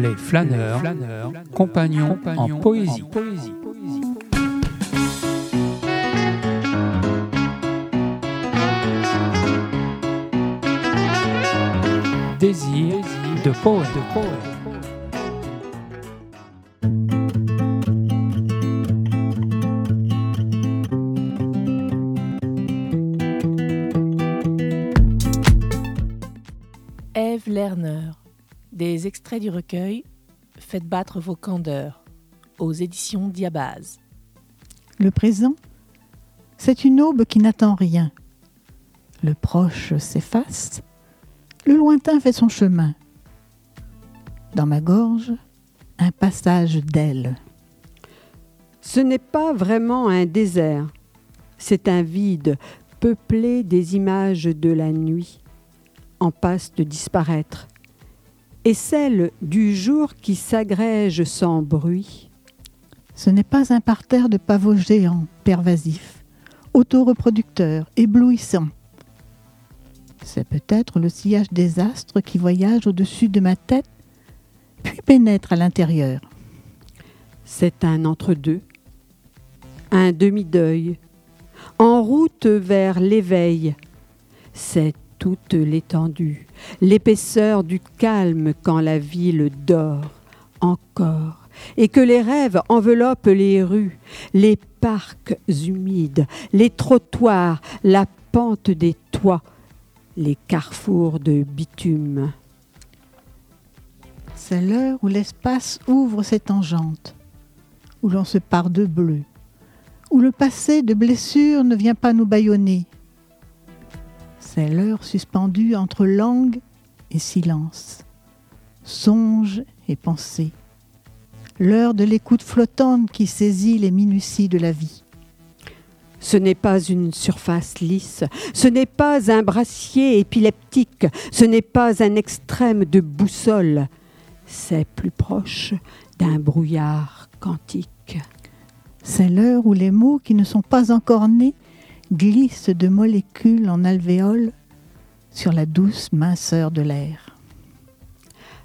Les flâneurs, flâneurs compagnons, en poésie. Désir de poète. De poète. Ève Lerner. Des extraits du recueil Faites battre vos candeurs aux éditions Diabase. Le présent, c'est une aube qui n'attend rien. Le proche s'efface, le lointain fait son chemin. Dans ma gorge, un passage d'aile. Ce n'est pas vraiment un désert, c'est un vide peuplé des images de la nuit, en passe de disparaître, et celle du jour qui s'agrège sans bruit. Ce n'est pas un parterre de pavots géants, pervasifs, autoreproducteurs, éblouissants. C'est peut-être le sillage des astres qui voyage au-dessus de ma tête, puis pénètre à l'intérieur. C'est un entre-deux, un demi-deuil, en route vers l'éveil. C'est toute l'étendue, l'épaisseur du calme quand la ville dort encore, et que les rêves enveloppent les rues, les parcs humides, les trottoirs, la pente des toits, les carrefours de bitume. C'est l'heure où l'espace ouvre ses tangentes, où l'on se part de bleu, où le passé de blessures ne vient pas nous bâillonner. C'est l'heure suspendue entre langue et silence, songe et pensée. L'heure de l'écoute flottante qui saisit les minuties de la vie. Ce n'est pas une surface lisse, ce n'est pas un brassier épileptique, ce n'est pas un extrême de boussole, c'est plus proche d'un brouillard quantique. C'est l'heure où les mots qui ne sont pas encore nés glissent de molécules en alvéoles sur la douce minceur de l'air.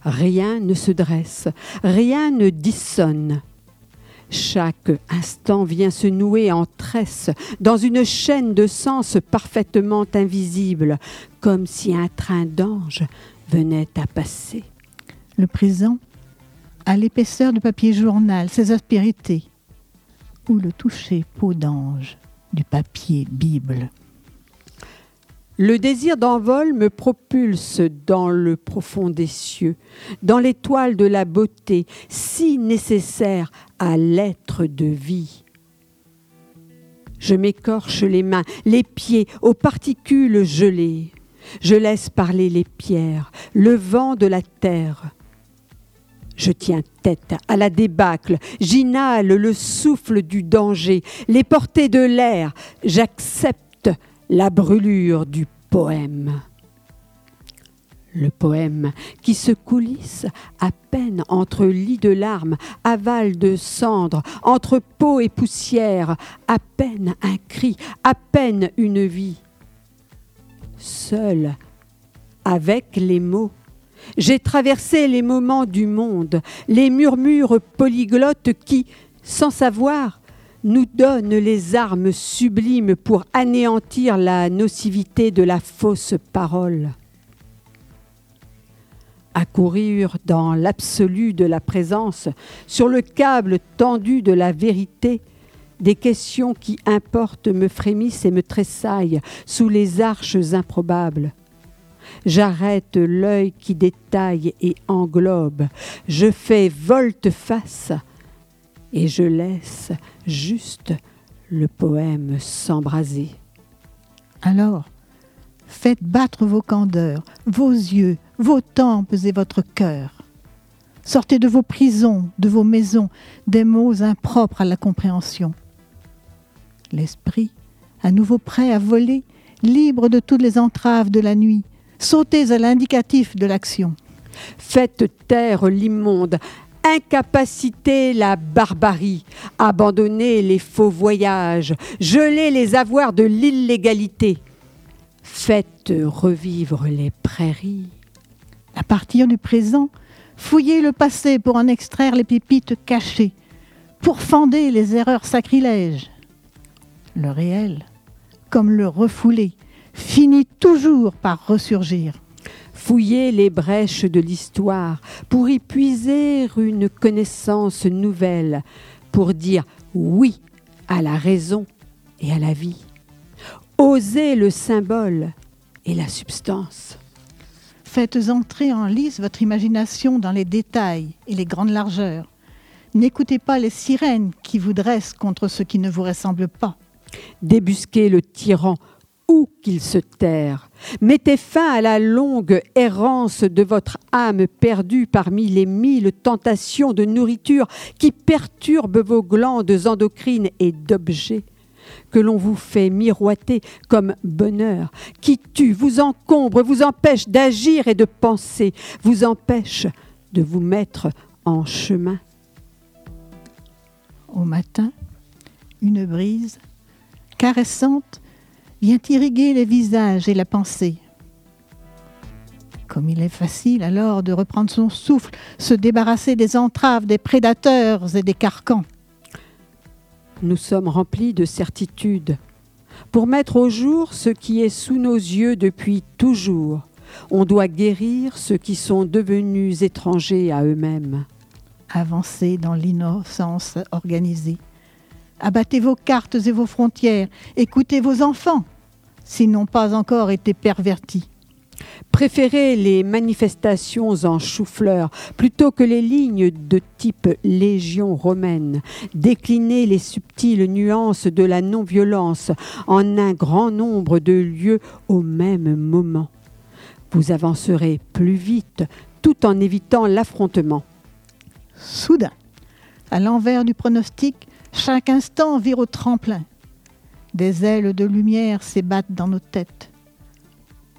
Rien ne se dresse, rien ne dissonne. Chaque instant vient se nouer en tresse dans une chaîne de sens parfaitement invisible, comme si un train d'anges venait à passer. Le présent a l'épaisseur de papier journal, ses aspérités, ou le toucher peau d'ange du papier Bible. Le désir d'envol me propulse dans le profond des cieux, dans l'étoile de la beauté, si nécessaire à l'être de vie. Je m'écorche les mains, les pieds aux particules gelées. Je laisse parler les pierres, le vent de la terre. Je tiens tête à la débâcle, j'inhale le souffle du danger, les portées de l'air, j'accepte la brûlure du poème. Le poème qui se coulisse à peine entre lits de larmes, aval de cendres, entre peau et poussière, à peine un cri, à peine une vie. Seul, avec les mots, j'ai traversé les moments du monde, les murmures polyglottes qui, sans savoir, nous donnent les armes sublimes pour anéantir la nocivité de la fausse parole. Accourir dans l'absolu de la présence, sur le câble tendu de la vérité, des questions qui importent me frémissent et me tressaillent sous les arches improbables. J'arrête l'œil qui détaille et englobe. Je fais volte-face et je laisse juste le poème s'embraser. Alors, faites battre vos candeurs, vos yeux, vos tempes et votre cœur. Sortez de vos prisons, de vos maisons, des mots impropres à la compréhension. L'esprit, à nouveau prêt à voler, libre de toutes les entraves de la nuit, sautez à l'indicatif de l'action. Faites taire l'immonde, incapacitez la barbarie, abandonnez les faux voyages, gelez les avoirs de l'illégalité. Faites revivre les prairies. À partir du présent, fouillez le passé pour en extraire les pépites cachées, pour fender les erreurs sacrilèges. Le réel, comme le refoulé, finit toujours par ressurgir. Fouillez les brèches de l'histoire pour y puiser une connaissance nouvelle, pour dire oui à la raison et à la vie. Osez le symbole et la substance. Faites entrer en lice votre imagination dans les détails et les grandes largeurs. N'écoutez pas les sirènes qui vous dressent contre ce qui ne vous ressemble pas. Débusquez le tyran qu'il se terre. Mettez fin à la longue errance de votre âme perdue parmi les mille tentations de nourriture qui perturbent vos glandes endocrines et d'objets que l'on vous fait miroiter comme bonheur, qui tue, vous encombre, vous empêche d'agir et de penser, vous empêche de vous mettre en chemin. Au matin, une brise caressante vient irriguer les visages et la pensée. Comme il est facile alors de reprendre son souffle, se débarrasser des entraves, des prédateurs et des carcans. Nous sommes remplis de certitude. Pour mettre au jour ce qui est sous nos yeux depuis toujours, on doit guérir ceux qui sont devenus étrangers à eux-mêmes. Avancez dans l'innocence organisée. Abattez vos cartes et vos frontières. Écoutez vos enfants, s'ils n'ont pas encore été pervertis. Préférez les manifestations en chou-fleur plutôt que les lignes de type légion romaine. Déclinez les subtiles nuances de la non-violence en un grand nombre de lieux au même moment. Vous avancerez plus vite tout en évitant l'affrontement. Soudain, à l'envers du pronostic, chaque instant vire au tremplin. Des ailes de lumière s'ébattent dans nos têtes.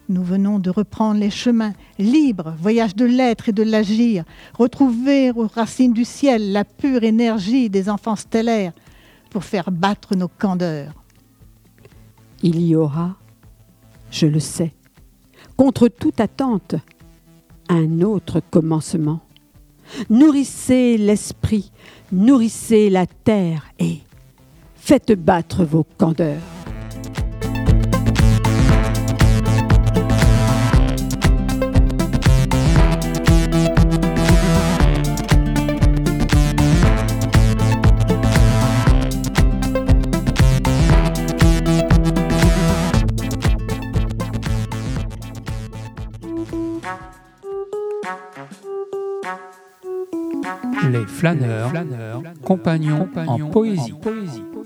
Nous venons de reprendre les chemins libres, voyage de l'être et de l'agir, retrouver aux racines du ciel la pure énergie des enfants stellaires pour faire battre nos candeurs. Il y aura, je le sais, contre toute attente, un autre commencement. Nourrissez l'esprit, nourrissez la terre et faites battre vos candeurs. Les flâneurs, compagnons, en poésie.